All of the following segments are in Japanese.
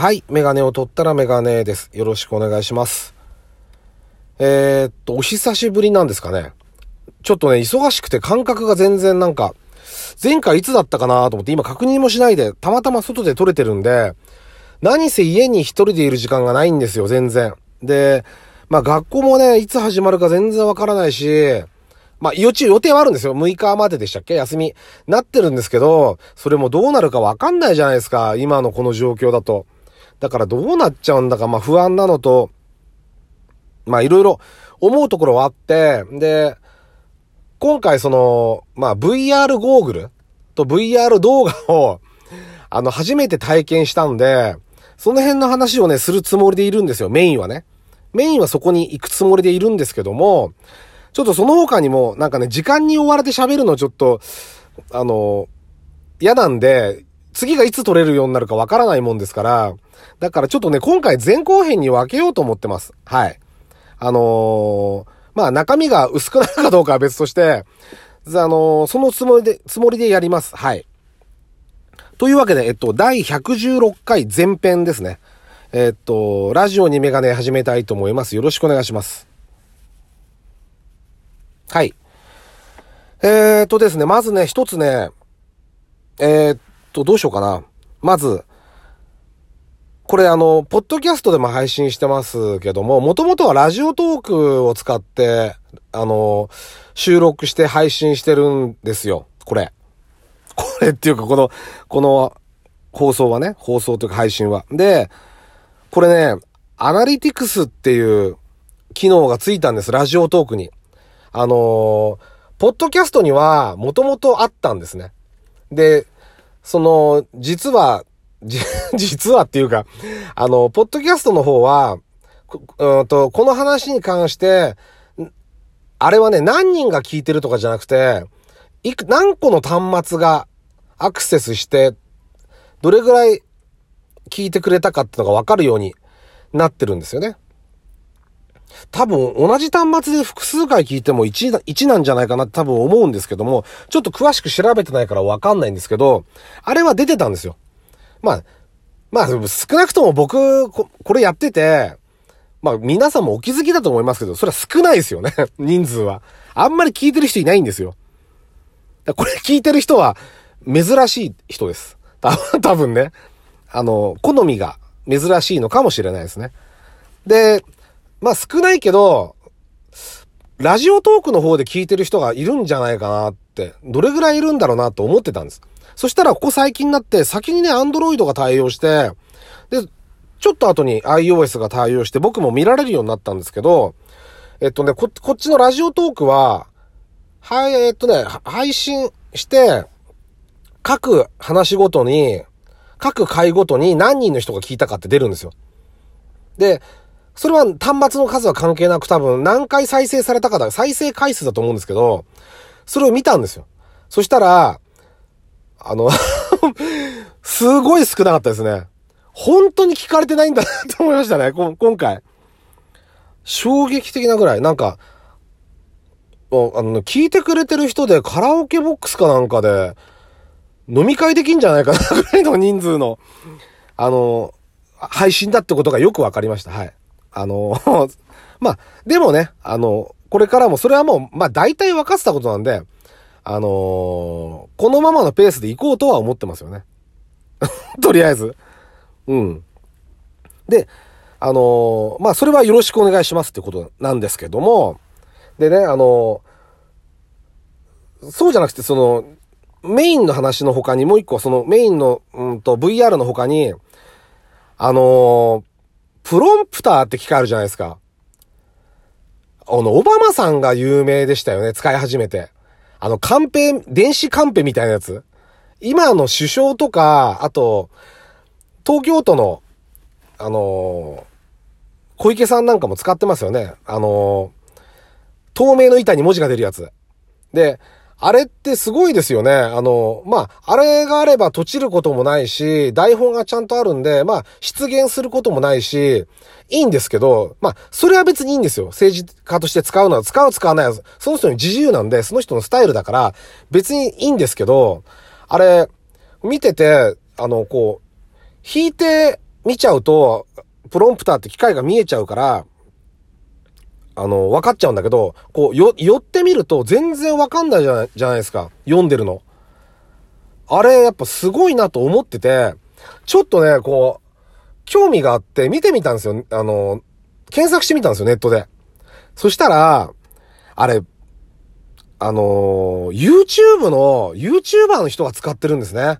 はい。メガネを取ったらメガネです。よろしくお願いします。えー、っと、お久しぶりなんですかね。ちょっとね、忙しくて感覚が全然なんか、前回いつだったかなと思って今確認もしないで、たまたま外で撮れてるんで、何せ家に一人でいる時間がないんですよ、全然。で、まあ学校もね、いつ始まるか全然わからないし、まあ、予知、予定はあるんですよ。6日まででしたっけ？休み。なってるんですけど、それもどうなるかわかんないじゃないですか。今のこの状況だと。だからどうなっちゃうんだか、まあ不安なのと、まあいろいろ思うところはあって、で、今回その、まあ VR ゴーグルと VR 動画を、あの、初めて体験したんで、その辺の話をね、するつもりでいるんですよ、メインはね。メインはそこに行くつもりでいるんですけども、ちょっとその他にも、なんかね、時間に追われて喋るのちょっと、あの、嫌なんで、次がいつ撮れるようになるかわからないもんですから、だからちょっとね、今回前後編に分けようと思ってます。はい。あのー、まあ中身が薄くなるかどうかは別として、あのー、そのつもりで、つもりでやります。はい。というわけで、えっと、第116回前編ですね。えっと、ラジオにメガネ始めたいと思います。よろしくお願いします。はい。えー、っとですね、まずね、一つね、えー、っと、どうしようかな。まず、これあの、ポッドキャストでも配信してますけども、もともとはラジオトークを使って、あの、収録して配信してるんですよ。これ。これっていうか、この、この放送はね、放送というか配信は。で、これね、アナリティクスっていう機能がついたんです。ラジオトークに。あの、ポッドキャストにはもともとあったんですね。で、その、実は、実はっていうか、あの、ポッドキャストの方は、うんと、この話に関して、あれはね、何人が聞いてるとかじゃなくて、いく、何個の端末がアクセスして、どれぐらい聞いてくれたかってのがわかるようになってるんですよね。多分同じ端末で複数回聞いても 1, 1なんじゃないかなって多分思うんですけども、ちょっと詳しく調べてないからわかんないんですけど、あれは出てたんですよ。まあ、まあ少なくとも僕、これやってて、まあ皆さんもお気づきだと思いますけど、それは少ないですよね。人数は。あんまり聞いてる人いないんですよ。これ聞いてる人は珍しい人です。多分ね。あの、好みが珍しいのかもしれないですね。で、まあ少ないけど、ラジオトークの方で聞いてる人がいるんじゃないかなって、どれぐらいいるんだろうなと思ってたんです。そしたらここ最近になって先にね、アンドロイドが対応して、で、ちょっと後に iOS が対応して僕も見られるようになったんですけど、えっとね、こ、こっちのラジオトークは、はい、えっとね、配信して、各話ごとに、各回ごとに何人の人が聞いたかって出るんですよ。で、それは端末の数は関係なく多分何回再生されたかだ、再生回数だと思うんですけど、それを見たんですよ。そしたら、あの すごい少なかったですね。本当に聞かれてないんだなと思いましたね、今回。衝撃的なぐらい、なんか、あの、聞いてくれてる人でカラオケボックスかなんかで、飲み会できんじゃないかなぐらいの人数の、あの、配信だってことがよくわかりました。はい。あの、まあ、でもね、あの、これからも、それはもう、まあ、大体分かってたことなんで、あのー、このままのペースで行こうとは思ってますよね。とりあえず。うん。で、あのー、まあ、それはよろしくお願いしますってことなんですけども、でね、あのー、そうじゃなくて、その、メインの話の他にもう一個、そのメインの、うんと、VR の他に、あのプロンプターって機械あるじゃないですか。あの、オバマさんが有名でしたよね、使い始めて。あの、カンペ、電子カンペみたいなやつ。今の首相とか、あと、東京都の、あのー、小池さんなんかも使ってますよね。あのー、透明の板に文字が出るやつ。で、あれってすごいですよね。あの、まあ、あれがあれば閉じることもないし、台本がちゃんとあるんで、まあ、出現することもないし、いいんですけど、まあ、それは別にいいんですよ。政治家として使うのは、使う使わないは、その人に自由なんで、その人のスタイルだから、別にいいんですけど、あれ、見てて、あの、こう、引いて見ちゃうと、プロンプターって機械が見えちゃうから、あの、分かっちゃうんだけど、こう、よ、寄ってみると全然分かんないじゃない、じゃないですか。読んでるの。あれ、やっぱすごいなと思ってて、ちょっとね、こう、興味があって見てみたんですよ。あの、検索してみたんですよ、ネットで。そしたら、あれ、あのー、YouTube の、YouTuber の人が使ってるんですね。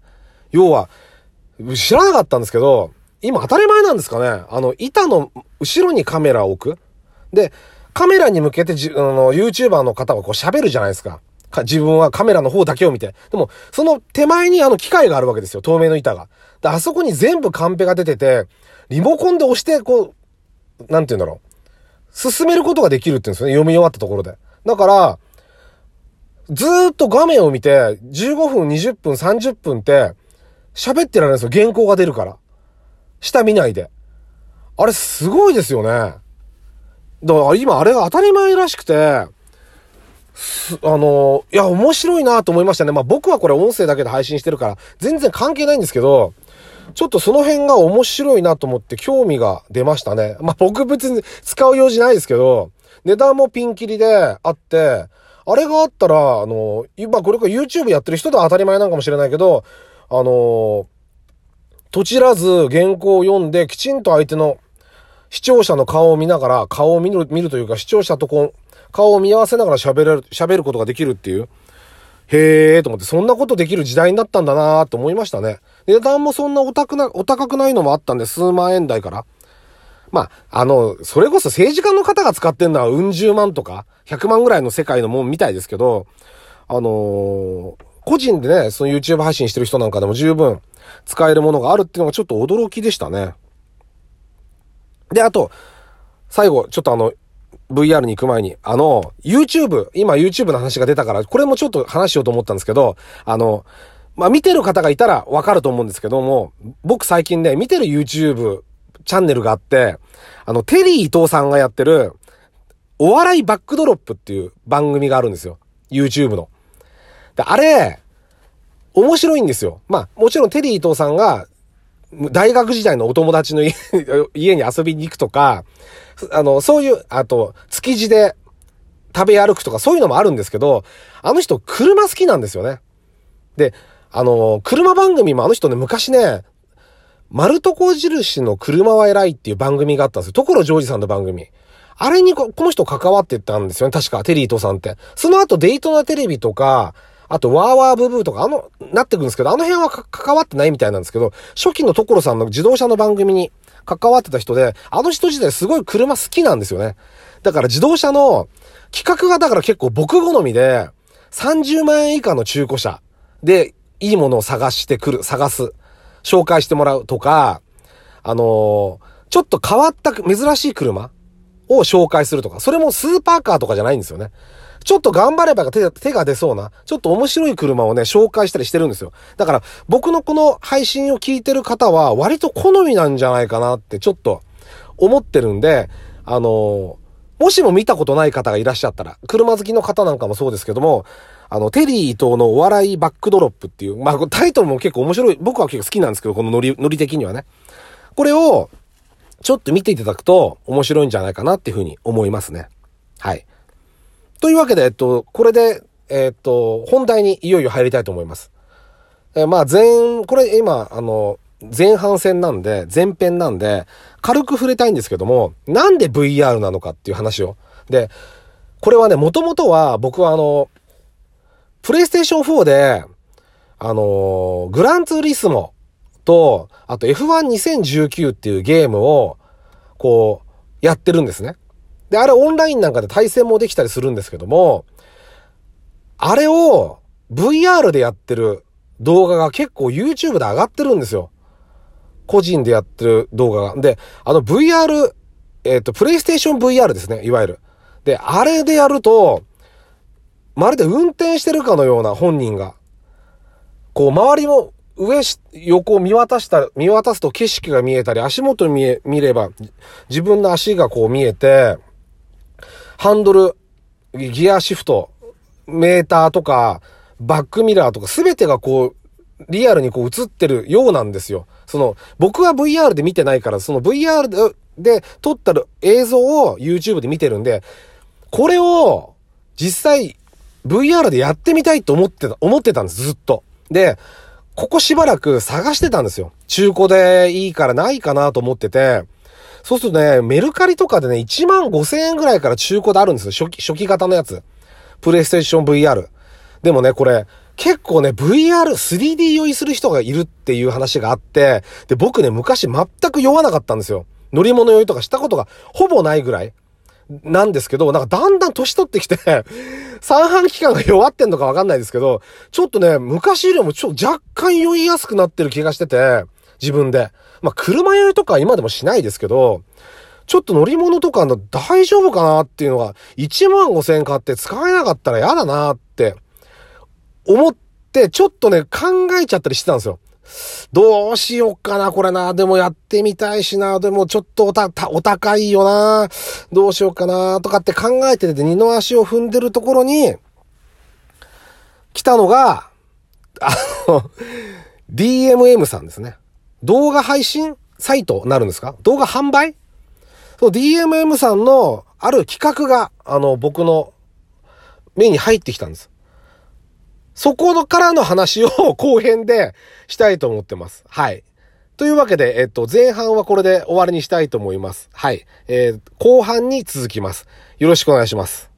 要は、知らなかったんですけど、今当たり前なんですかね。あの、板の後ろにカメラを置く。で、カメラに向けてじ、あの、YouTuber の方はこう喋るじゃないですか。か自分はカメラの方だけを見て。でも、その手前にあの機械があるわけですよ。透明の板が。で、あそこに全部カンペが出てて、リモコンで押して、こう、なんて言うんだろう。進めることができるって言うんですよね。読み終わったところで。だから、ずーっと画面を見て、15分、20分、30分って、喋ってられるんですよ。原稿が出るから。下見ないで。あれすごいですよね。だから今あれが当たり前らしくて、あの、いや、面白いなと思いましたね。まあ僕はこれ音声だけで配信してるから、全然関係ないんですけど、ちょっとその辺が面白いなと思って興味が出ましたね。まあ僕別に使う用事ないですけど、値段もピンキリであって、あれがあったら、あの、今これから YouTube やってる人では当たり前なんかもしれないけど、あの、とちらず原稿を読んできちんと相手の視聴者の顔を見ながら、顔を見る、見るというか、視聴者とこう、顔を見合わせながら喋れる、喋ることができるっていう。へえーと思って、そんなことできる時代になったんだなーと思いましたね。値段もそんなお高くな、お高くないのもあったんで、数万円台から。まあ、あの、それこそ政治家の方が使ってんのはうん十万とか、100万ぐらいの世界のもんみたいですけど、あのー、個人でね、その YouTube 配信してる人なんかでも十分使えるものがあるっていうのがちょっと驚きでしたね。で、あと、最後、ちょっとあの、VR に行く前に、あの、YouTube、今 YouTube の話が出たから、これもちょっと話しようと思ったんですけど、あの、まあ、見てる方がいたらわかると思うんですけども、僕最近ね、見てる YouTube チャンネルがあって、あの、テリー伊藤さんがやってる、お笑いバックドロップっていう番組があるんですよ。YouTube の。で、あれ、面白いんですよ。まあ、もちろんテリー伊藤さんが大学時代のお友達の 家に遊びに行くとか、あの、そういう、あと、築地で食べ歩くとかそういうのもあるんですけど、あの人車好きなんですよね。で、あの、車番組もあの人ね、昔ね、丸床印の車は偉いっていう番組があったんですよ。所ジョージさんの番組。あれにこの人関わってたんですよね。確か、テリーとさんって。その後、デイトナテレビとか、あと、ワーワーブブーとか、あの、なってくるんですけど、あの辺は関わってないみたいなんですけど、初期の所さんの自動車の番組に関わってた人で、あの人自体すごい車好きなんですよね。だから自動車の企画がだから結構僕好みで、30万円以下の中古車でいいものを探してくる、探す、紹介してもらうとか、あのー、ちょっと変わった珍しい車を紹介するとか、それもスーパーカーとかじゃないんですよね。ちょっと頑張れば手手が出そうな、ちょっと面白い車をね、紹介したりしてるんですよ。だから、僕のこの配信を聞いてる方は、割と好みなんじゃないかなってちょっと思ってるんで、あのー、もしも見たことない方がいらっしゃったら、車好きの方なんかもそうですけども、あの、テリー伊藤のお笑いバックドロップっていう、まあ、タイトルも結構面白い、僕は結構好きなんですけど、このノリ、ノリ的にはね。これを、ちょっと見ていただくと面白いんじゃないかなっていうふうに思いますね。はい。というわけで、えっと、これで、えっと、本題にいよいよ入りたいと思います。えまあ、前、これ今、あの、前半戦なんで、前編なんで、軽く触れたいんですけども、なんで VR なのかっていう話を。で、これはね、もともとは僕はあの、プレイステーション4で、あのグランツーリスモと、あと F12019 っていうゲームを、こう、やってるんですね。で、あれオンラインなんかで対戦もできたりするんですけども、あれを VR でやってる動画が結構 YouTube で上がってるんですよ。個人でやってる動画が。で、あの VR、えっ、ー、と、プレイステーション VR ですね、いわゆる。で、あれでやると、まるで運転してるかのような本人が、こう、周りも上し、横を見渡した、見渡すと景色が見えたり、足元見え、見れば、自分の足がこう見えて、ハンドル、ギアシフト、メーターとか、バックミラーとか、すべてがこう、リアルにこう映ってるようなんですよ。その、僕は VR で見てないから、その VR でで撮った映像を YouTube で見てるんで、これを実際 VR でやってみたいと思ってた、思ってたんです、ずっと。で、ここしばらく探してたんですよ。中古でいいからないかなと思ってて、そうするとね、メルカリとかでね、1万5千円ぐらいから中古であるんですよ。初期、初期型のやつ。プレイステーション VR。でもね、これ、結構ね、VR、3D 酔いする人がいるっていう話があって、で、僕ね、昔全く酔わなかったんですよ。乗り物酔いとかしたことがほぼないぐらい。なんですけど、なんかだんだん年取ってきて三半期間が弱ってんのかわかんないですけど、ちょっとね、昔よりもちょ、若干酔いやすくなってる気がしてて、自分で。まあ、車酔いとか今でもしないですけど、ちょっと乗り物とかの大丈夫かなっていうのが、1万5千円買って使えなかったら嫌だなって思って、ちょっとね、考えちゃったりしてたんですよ。どうしようかな、これな。でもやってみたいしな。でもちょっとおた、お高いよな。どうしようかな、とかって考えてて二の足を踏んでるところに、来たのが、あの、DMM さんですね。動画配信サイトなるんですか？動画販売？そう、DMM さんのある企画が、あの、僕の目に入ってきたんです。そこのからの話を後編でしたいと思ってます。はい。というわけで、えっと、前半はこれで終わりにしたいと思います。はい。えー、後半に続きます。よろしくお願いします。